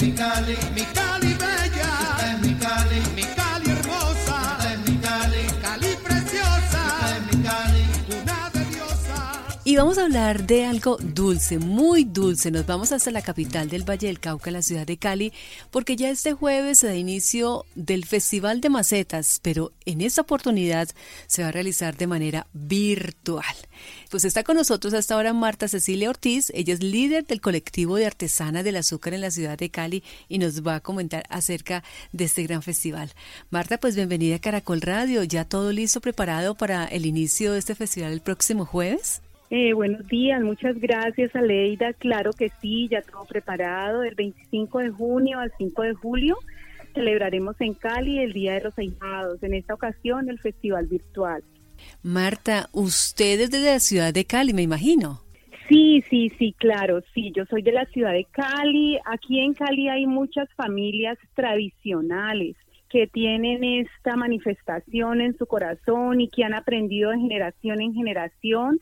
mi Cali, mi Y vamos a hablar de algo dulce, muy dulce. Nos vamos hasta la capital del Valle del Cauca, la ciudad de Cali, porque ya este jueves se da inicio del Festival de Macetas, pero en esta oportunidad se va a realizar de manera virtual. Pues está con nosotros hasta ahora Marta Cecilia Ortiz, ella es líder del colectivo de artesanas del azúcar en la ciudad de Cali y nos va a comentar acerca de este gran festival. Marta, pues bienvenida a Caracol Radio, ya todo listo, preparado para el inicio de este festival el próximo jueves. Eh, buenos días, muchas gracias Aleida. Claro que sí, ya todo preparado. Del 25 de junio al 5 de julio celebraremos en Cali el Día de los Ahijados. En esta ocasión el festival virtual. Marta, usted es de la ciudad de Cali, me imagino. Sí, sí, sí, claro, sí, yo soy de la ciudad de Cali. Aquí en Cali hay muchas familias tradicionales que tienen esta manifestación en su corazón y que han aprendido de generación en generación.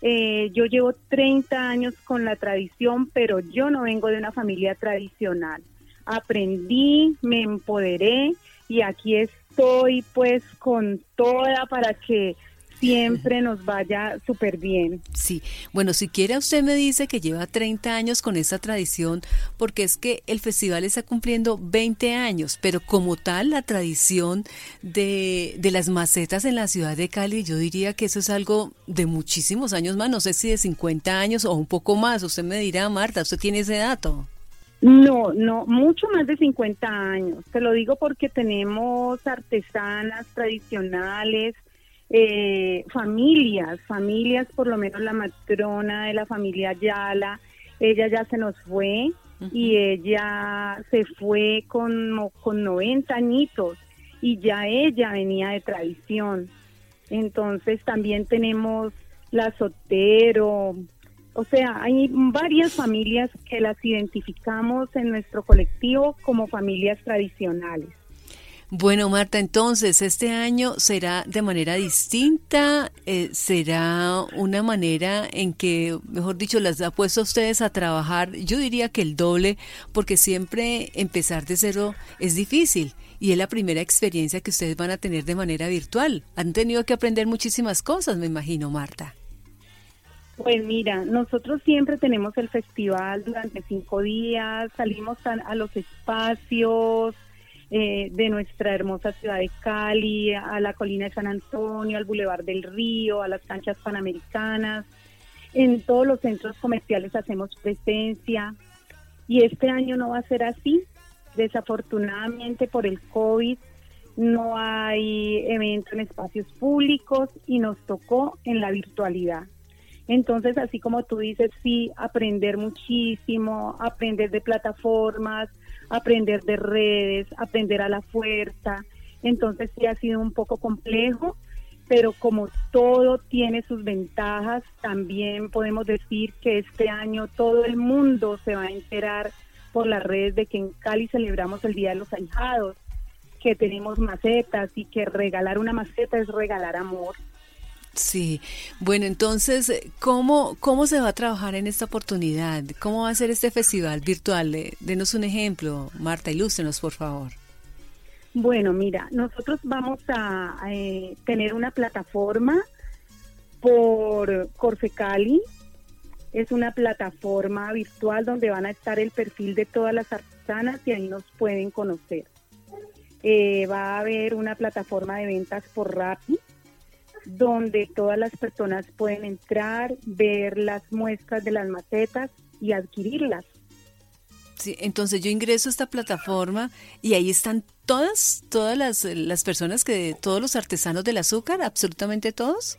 Eh, yo llevo 30 años con la tradición, pero yo no vengo de una familia tradicional. Aprendí, me empoderé y aquí estoy pues con toda para que siempre nos vaya súper bien. Sí, bueno, si quiere usted me dice que lleva 30 años con esa tradición, porque es que el festival está cumpliendo 20 años, pero como tal la tradición de, de las macetas en la ciudad de Cali, yo diría que eso es algo de muchísimos años más, no sé si de 50 años o un poco más, usted me dirá, Marta, usted tiene ese dato. No, no, mucho más de 50 años. Te lo digo porque tenemos artesanas tradicionales, eh, familias, familias, por lo menos la matrona de la familia Ayala, ella ya se nos fue y ella se fue con, con 90 añitos y ya ella venía de tradición. Entonces también tenemos la Sotero, o sea, hay varias familias que las identificamos en nuestro colectivo como familias tradicionales. Bueno, Marta, entonces, este año será de manera distinta, eh, será una manera en que, mejor dicho, las ha puesto a ustedes a trabajar, yo diría que el doble, porque siempre empezar de cero es difícil y es la primera experiencia que ustedes van a tener de manera virtual. Han tenido que aprender muchísimas cosas, me imagino, Marta. Pues mira, nosotros siempre tenemos el festival durante cinco días, salimos a, a los espacios, eh, de nuestra hermosa ciudad de Cali, a la colina de San Antonio, al Boulevard del Río, a las canchas panamericanas. En todos los centros comerciales hacemos presencia y este año no va a ser así. Desafortunadamente por el COVID no hay evento en espacios públicos y nos tocó en la virtualidad. Entonces, así como tú dices, sí, aprender muchísimo, aprender de plataformas, aprender de redes, aprender a la fuerza. Entonces sí ha sido un poco complejo, pero como todo tiene sus ventajas, también podemos decir que este año todo el mundo se va a enterar por las redes de que en Cali celebramos el Día de los Ahijados, que tenemos macetas y que regalar una maceta es regalar amor. Sí, bueno, entonces, ¿cómo, ¿cómo se va a trabajar en esta oportunidad? ¿Cómo va a ser este festival virtual? Denos un ejemplo, Marta, ilústrenos, por favor. Bueno, mira, nosotros vamos a eh, tener una plataforma por Corsecali. Es una plataforma virtual donde van a estar el perfil de todas las artesanas y ahí nos pueden conocer. Eh, va a haber una plataforma de ventas por Rappi donde todas las personas pueden entrar, ver las muestras de las macetas y adquirirlas. Sí, entonces yo ingreso a esta plataforma y ahí están todas, todas las, las personas que, todos los artesanos del azúcar, absolutamente todos.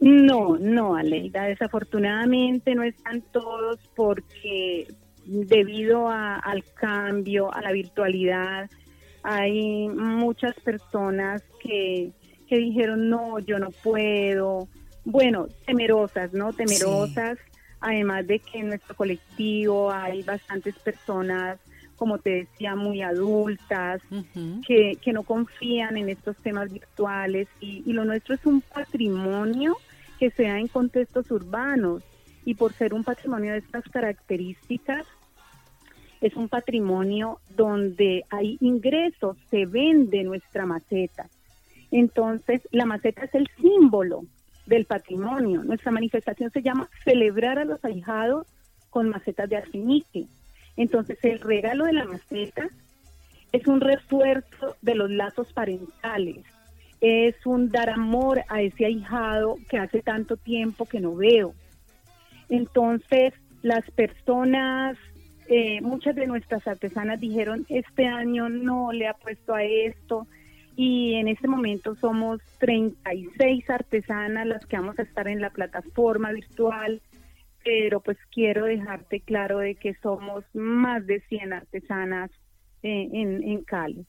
No, no, Aleida, desafortunadamente no están todos porque debido al cambio, a la virtualidad, hay muchas personas que que dijeron, no, yo no puedo. Bueno, temerosas, ¿no? Temerosas, además de que en nuestro colectivo hay bastantes personas, como te decía, muy adultas, que, que no confían en estos temas virtuales y, y lo nuestro es un patrimonio que se da en contextos urbanos y por ser un patrimonio de estas características, es un patrimonio donde hay ingresos, se vende nuestra maceta. Entonces, la maceta es el símbolo del patrimonio. Nuestra manifestación se llama celebrar a los ahijados con macetas de arcenique. Entonces, el regalo de la maceta es un refuerzo de los lazos parentales, es un dar amor a ese ahijado que hace tanto tiempo que no veo. Entonces, las personas, eh, muchas de nuestras artesanas dijeron, este año no le ha puesto a esto, y en este momento somos 36 artesanas las que vamos a estar en la plataforma virtual, pero pues quiero dejarte claro de que somos más de 100 artesanas eh, en, en Cali.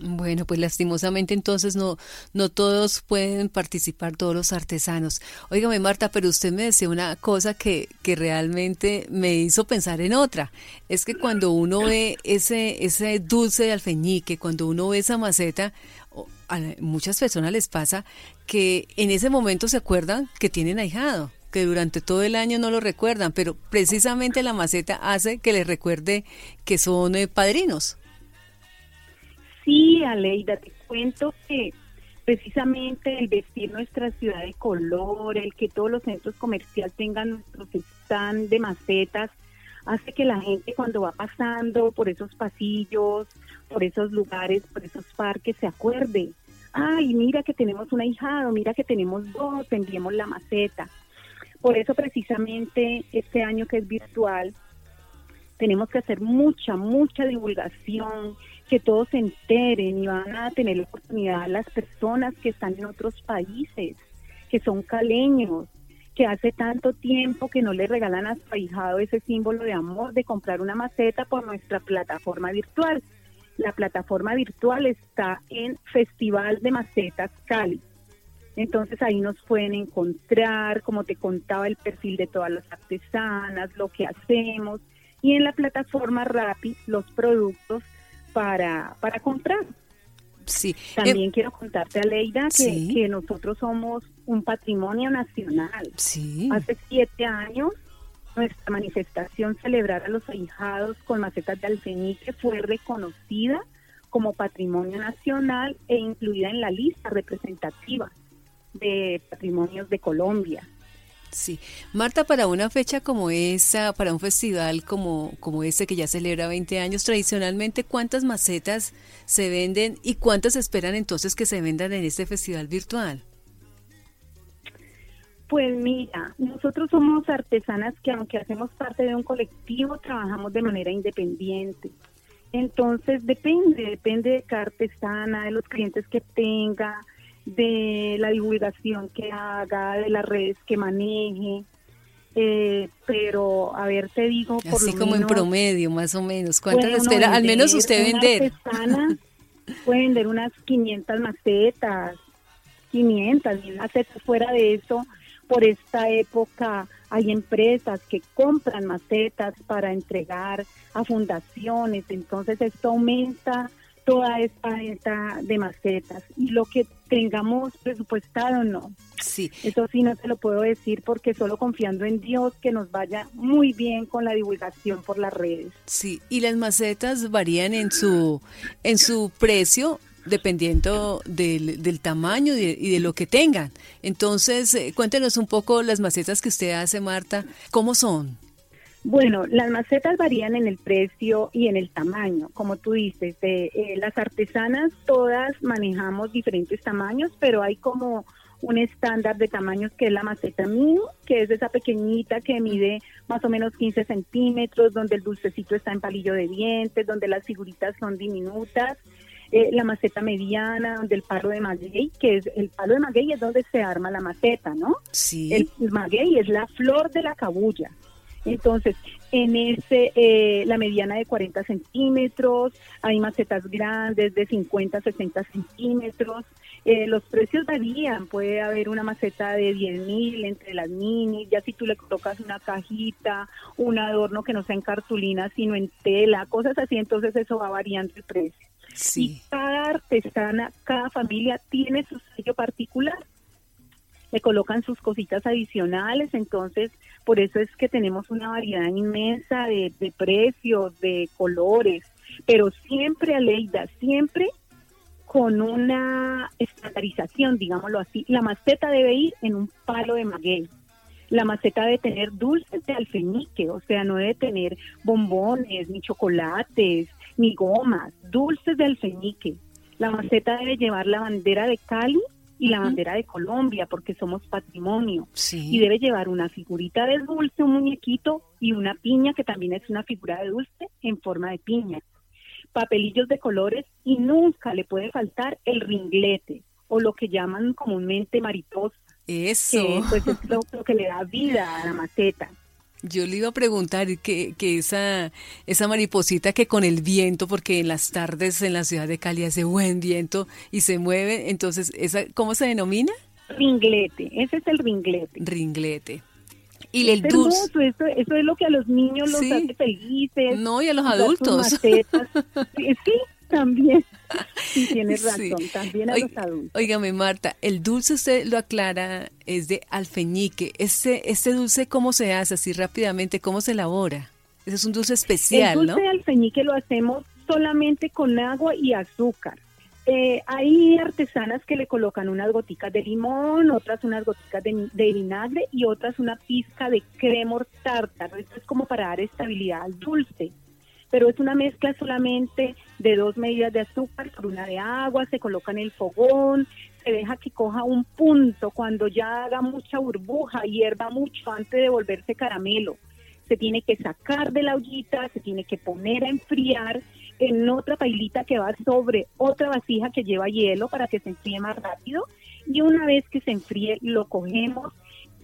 Bueno, pues lastimosamente entonces no, no todos pueden participar, todos los artesanos. Óigame, Marta, pero usted me decía una cosa que, que realmente me hizo pensar en otra. Es que cuando uno ve ese, ese dulce de alfeñique, cuando uno ve esa maceta, a muchas personas les pasa que en ese momento se acuerdan que tienen ahijado que durante todo el año no lo recuerdan, pero precisamente la maceta hace que les recuerde que son eh, padrinos. Sí, Aleida, te cuento que precisamente el vestir nuestra ciudad de color, el que todos los centros comerciales tengan nuestros stand de macetas, hace que la gente cuando va pasando por esos pasillos, por esos lugares, por esos parques, se acuerde. Ay, mira que tenemos un ahijado, mira que tenemos dos, enviemos la maceta. Por eso precisamente este año que es virtual, tenemos que hacer mucha, mucha divulgación, que todos se enteren y van a tener la oportunidad las personas que están en otros países, que son caleños, que hace tanto tiempo que no le regalan a su ahijado ese símbolo de amor de comprar una maceta por nuestra plataforma virtual. La plataforma virtual está en Festival de Macetas Cali. Entonces ahí nos pueden encontrar, como te contaba, el perfil de todas las artesanas, lo que hacemos y en la plataforma Rappi los productos para, para comprar. Sí. También eh, quiero contarte, Aleida, que, que nosotros somos un patrimonio nacional. Sí. Hace siete años nuestra manifestación celebrar a los ahijados con macetas de alfeñique fue reconocida como patrimonio nacional e incluida en la lista representativa de patrimonios de Colombia. Sí. Marta, para una fecha como esa, para un festival como, como este que ya celebra 20 años, tradicionalmente, ¿cuántas macetas se venden y cuántas esperan entonces que se vendan en este festival virtual? Pues mira, nosotros somos artesanas que aunque hacemos parte de un colectivo, trabajamos de manera independiente. Entonces depende, depende de cada artesana, de los clientes que tenga, de la divulgación que haga, de las redes que maneje. Eh, pero a ver, te digo, por Así como en promedio, más o menos. ¿Cuántas espera? Al menos usted vender. puede vender unas 500 macetas, 500 mil macetas. Fuera de eso, por esta época hay empresas que compran macetas para entregar a fundaciones. Entonces, esto aumenta toda esta venta de macetas y lo que tengamos presupuestado no. Sí. Eso sí no te lo puedo decir porque solo confiando en Dios que nos vaya muy bien con la divulgación por las redes. Sí, y las macetas varían en su en su precio dependiendo del, del tamaño y de, y de, lo que tengan. Entonces, eh, cuéntenos un poco las macetas que usted hace, Marta, ¿cómo son? Bueno, las macetas varían en el precio y en el tamaño, como tú dices. De, eh, las artesanas todas manejamos diferentes tamaños, pero hay como un estándar de tamaños que es la maceta mío, que es esa pequeñita que mide más o menos 15 centímetros, donde el dulcecito está en palillo de dientes, donde las figuritas son diminutas. Eh, la maceta mediana, donde el palo de maguey, que es el palo de maguey es donde se arma la maceta, ¿no? Sí. El, el maguey es la flor de la cabulla. Entonces, en ese, eh, la mediana de 40 centímetros, hay macetas grandes de 50 60 centímetros. Eh, los precios varían, puede haber una maceta de 10 mil entre las minis, ya si tú le colocas una cajita, un adorno que no sea en cartulina, sino en tela, cosas así, entonces eso va variando el precio. Sí. Cada artesana, cada familia tiene su sello particular. le colocan sus cositas adicionales, entonces por eso es que tenemos una variedad inmensa de, de precios, de colores, pero siempre, Aleida, siempre con una estandarización, digámoslo así. La maceta debe ir en un palo de maguey. La maceta debe tener dulces de alfeñique, o sea, no debe tener bombones, ni chocolates, ni gomas, dulces de alfeñique. La maceta debe llevar la bandera de Cali y la bandera de Colombia, porque somos patrimonio. Y debe llevar una figurita de dulce, un muñequito y una piña, que también es una figura de dulce en forma de piña papelillos de colores y nunca le puede faltar el ringlete o lo que llaman comúnmente mariposa. Eso. Que pues es lo, que le da vida a la maceta. Yo le iba a preguntar que, que esa, esa mariposita que con el viento, porque en las tardes en la ciudad de Cali hace buen viento y se mueve, entonces, esa, ¿cómo se denomina? Ringlete, ese es el ringlete. Ringlete. Y el dulce. Eso, eso, es lo que a los niños los hace felices. No, y a los adultos. sí, también. Sí, tienes razón, también a los adultos. Óigame, Marta, el dulce usted lo aclara, es de alfeñique. Este, este dulce, ¿cómo se hace así rápidamente? ¿Cómo se elabora? Ese es un dulce especial, el dulce de alfeñique lo hacemos solamente con agua y azúcar. Eh, hay artesanas que le colocan unas goticas de limón, otras unas goticas de, vinagre y otras una pizca de cremor tártaro. Esto es como para dar estabilidad al dulce. Pero es una mezcla solamente de dos medidas de azúcar por una de agua, se coloca en el fogón, se deja que coja un punto cuando ya haga mucha burbuja, hierva mucho antes de volverse caramelo. Se tiene que sacar de la ollita, se tiene que poner a enfriar en otra pailita que va sobre otra vasija que lleva hielo para que se enfríe más rápido y una vez que se enfríe lo cogemos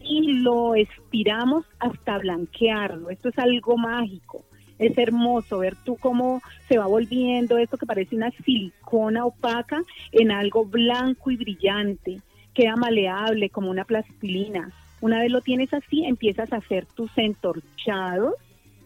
y lo estiramos hasta blanquearlo. Esto es algo mágico. Es hermoso ver tú cómo se va volviendo esto que parece una silicona opaca en algo blanco y brillante. Queda maleable como una plastilina. Una vez lo tienes así, empiezas a hacer tus entorchados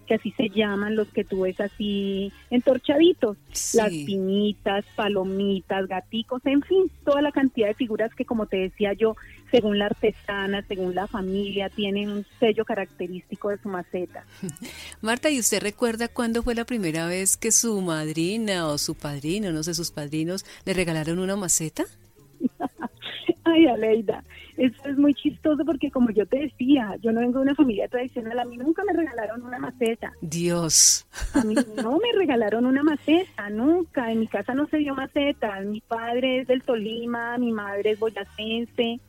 que así se llaman los que tú ves así entorchaditos, las piñitas, palomitas, gaticos, en fin, toda la cantidad de figuras que como te decía yo, según la artesana, según la familia, tienen un sello característico de su maceta. Marta, ¿y usted recuerda cuándo fue la primera vez que su madrina o su padrino, no sé, sus padrinos, le regalaron una maceta? Ay, Aleida, eso es muy chistoso porque como yo te decía, yo no vengo de una familia tradicional, a mí nunca me regalaron una maceta. Dios. A mí no me regalaron una maceta, nunca. En mi casa no se dio maceta. Mi padre es del Tolima, mi madre es boyacense.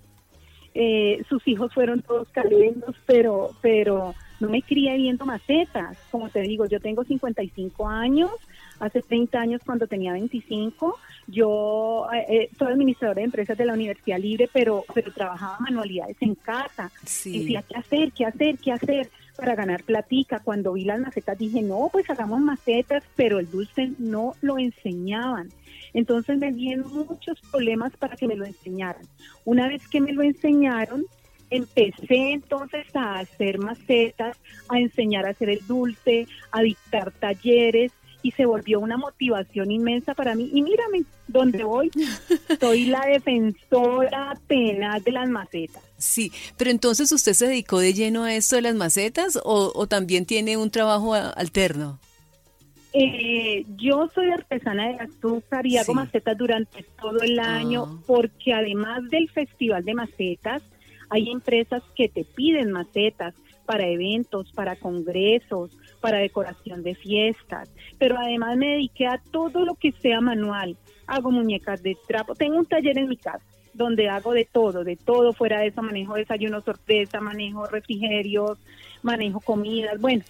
Eh, sus hijos fueron todos caleños, pero, pero no me crié viendo macetas. Como te digo, yo tengo 55 años, hace 30 años cuando tenía 25, yo eh, eh, soy administradora de empresas de la Universidad Libre, pero, pero trabajaba manualidades en casa. Sí. Decía, ¿qué hacer? ¿Qué hacer? ¿Qué hacer? Para ganar platica. Cuando vi las macetas dije, no, pues hagamos macetas, pero el dulce no lo enseñaban. Entonces me dieron muchos problemas para que me lo enseñaran. Una vez que me lo enseñaron, empecé entonces a hacer macetas, a enseñar a hacer el dulce, a dictar talleres y se volvió una motivación inmensa para mí. Y mírame, ¿dónde voy? Soy la defensora penal de las macetas. Sí, pero entonces usted se dedicó de lleno a esto de las macetas o, también tiene un trabajo alterno? Eh, yo soy artesana de azúcar y hago macetas durante todo el año ah. porque además del Festival de Macetas, hay empresas que te piden macetas para eventos, para congresos, para decoración de fiestas, pero además me dediqué a todo lo que sea manual. Hago muñecas de trapo, tengo un taller en mi casa donde hago de todo, de todo fuera de eso, manejo desayuno sorpresa, manejo refrigerios, manejo comidas, bueno,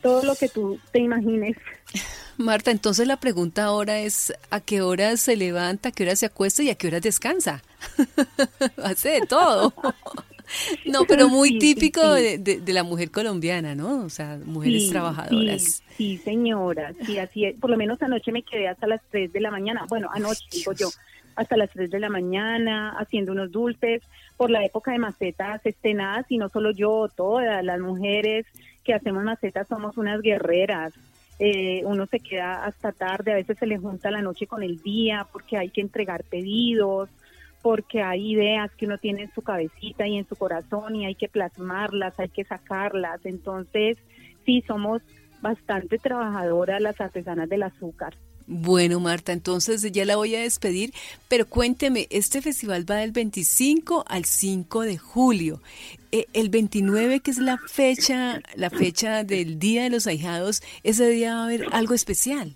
todo lo que tú te imagines. Marta, entonces la pregunta ahora es ¿a qué hora se levanta, a qué hora se acuesta y a qué hora descansa? Hace de todo. No, pero muy típico De, la mujer colombiana, ¿no? O sea, mujeres trabajadoras. Sí, señora, sí, así es. Por lo menos anoche me quedé hasta las 3 de la mañana. Bueno, anoche, digo yo, hasta las 3 de la mañana haciendo unos dulces. Por la época de macetas estenadas, y no solo yo, todas las mujeres que hacemos macetas somos unas guerreras. Eh, uno se queda hasta tarde, a veces se le junta la noche con el día porque hay que entregar pedidos, porque hay ideas que uno tiene en su cabecita y en su corazón y hay que plasmarlas, hay que sacarlas. Entonces, sí, somos bastante trabajadoras las artesanas del azúcar. Bueno, Marta, entonces ya la voy a despedir, pero cuénteme, este festival va del 25 al 5 de julio. Eh, el 29, que es la fecha, la fecha del Día de los Ahijados, ese día va a haber algo especial.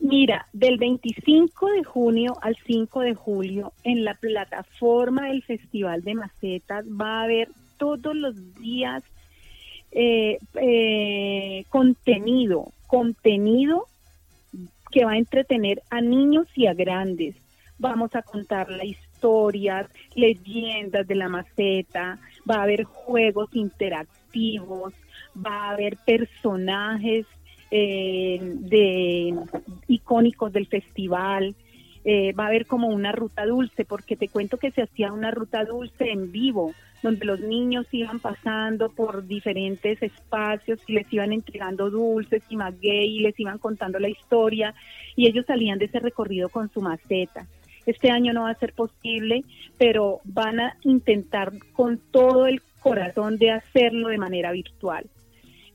Mira, del 25 de junio al 5 de julio, en la plataforma del Festival de Macetas va a haber todos los días eh, eh, contenido, contenido que va a entretener a niños y a grandes. Vamos a contar la historia, leyendas de la maceta, va a haber juegos interactivos, va a haber personajes eh, de icónicos del festival, eh, va a haber como una ruta dulce, porque te cuento que se hacía una ruta dulce en vivo, donde los niños iban pasando por diferentes espacios y les iban entregando dulces y maguey y les iban contando la historia y ellos salían de ese recorrido con su maceta. Este año no va a ser posible, pero van a intentar con todo el corazón de hacerlo de manera virtual.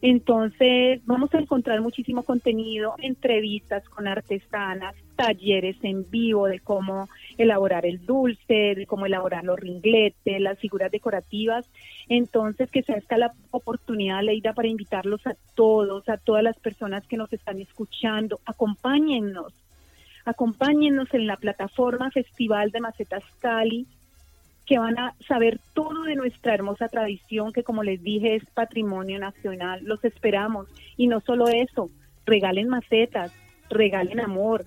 Entonces vamos a encontrar muchísimo contenido, entrevistas con artesanas, talleres en vivo de cómo elaborar el dulce, de cómo elaborar los ringletes, las figuras decorativas. Entonces que sea esta la oportunidad, Leida, para invitarlos a todos, a todas las personas que nos están escuchando, acompáñennos, acompáñennos en la plataforma Festival de Macetas Cali que van a saber todo de nuestra hermosa tradición que como les dije es patrimonio nacional. Los esperamos. Y no solo eso, regalen macetas, regalen amor.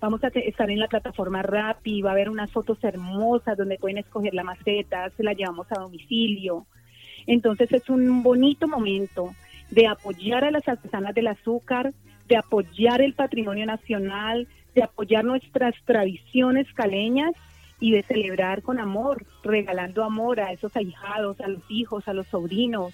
Vamos a estar en la plataforma Rappi, va a haber unas fotos hermosas donde pueden escoger la maceta, se la llevamos a domicilio. Entonces es un bonito momento de apoyar a las artesanas del azúcar, de apoyar el patrimonio nacional, de apoyar nuestras tradiciones caleñas y de celebrar con amor, regalando amor a esos ahijados, a los hijos, a los sobrinos,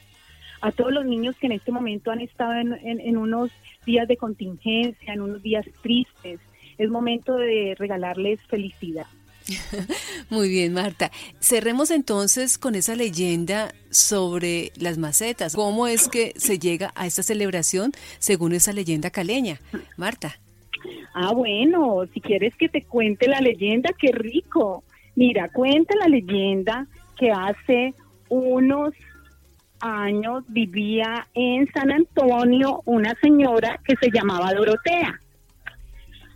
a todos los niños que en este momento han estado en, unos días de contingencia, en unos días tristes. Es momento de regalarles felicidad. Muy bien, Marta. Cerremos entonces con esa leyenda sobre las macetas. ¿Cómo es que se llega a esta celebración según esa leyenda caleña? Marta. Ah, bueno, si quieres que te cuente la leyenda, qué rico. Mira, cuenta la leyenda que hace unos años vivía en San Antonio una señora que se llamaba Dorotea.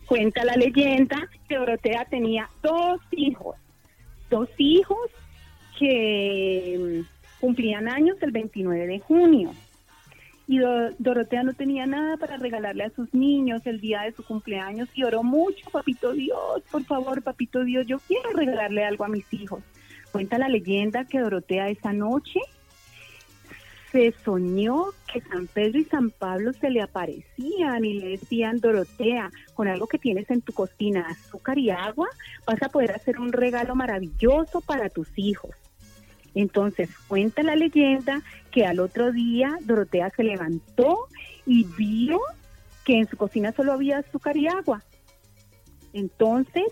Cuenta la leyenda que Dorotea tenía dos hijos, dos hijos que mm, cumplían años el 29 de junio y Dorotea no tenía nada para regalarle a sus niños el día de su cumpleaños y oró mucho, papito Dios, por favor, papito Dios, yo quiero regalarle algo a mis hijos. Cuenta la leyenda que Dorotea esa noche se soñó que San Pedro y San Pablo se le aparecían y le decían, Dorotea, con algo que tienes en tu cocina, azúcar y agua, vas a poder hacer un regalo maravilloso para tus hijos. Entonces cuenta la leyenda que al otro día Dorotea se levantó y vio que en su cocina solo había azúcar y agua. Entonces,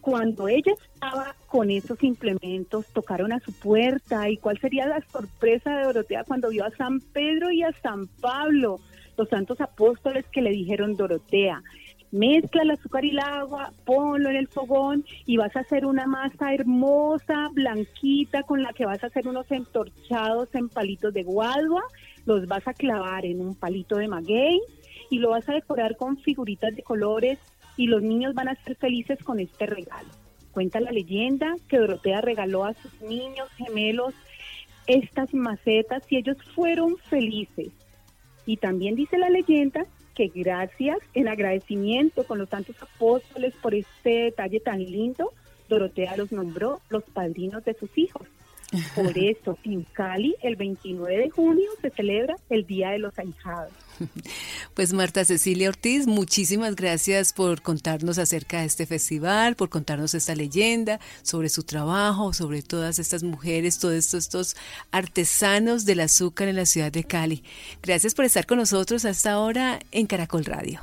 cuando ella estaba con esos implementos, tocaron a su puerta y cuál sería la sorpresa de Dorotea cuando vio a San Pedro y a San Pablo, los santos apóstoles que le dijeron Dorotea, mezcla el azúcar y el agua, ponlo en el fogón y vas a hacer una masa hermosa, blanquita, con la que vas a hacer unos entorchados en palitos de guadua, los vas a clavar en un palito de maguey y lo vas a decorar con figuritas de colores y los niños van a ser felices con este regalo. Cuenta la leyenda que Dorotea regaló a sus niños gemelos estas macetas y ellos fueron felices. Y también dice la leyenda que gracias en agradecimiento con los santos apóstoles por este detalle tan lindo, Dorotea los nombró los padrinos de sus hijos. Por eso, en Cali, el 29 de junio se celebra el Día de los Ahijados. Pues Marta Cecilia Ortiz, muchísimas gracias por contarnos acerca de este festival, por contarnos esta leyenda sobre su trabajo, sobre todas estas mujeres, todos estos, artesanos del azúcar en la ciudad de Cali. Gracias por estar con nosotros hasta ahora en Caracol Radio.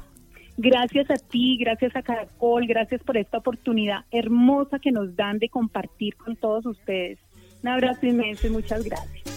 Gracias a ti, gracias a Caracol, gracias por esta oportunidad hermosa que nos dan de compartir con todos ustedes. Un abrazo inmenso y muchas gracias.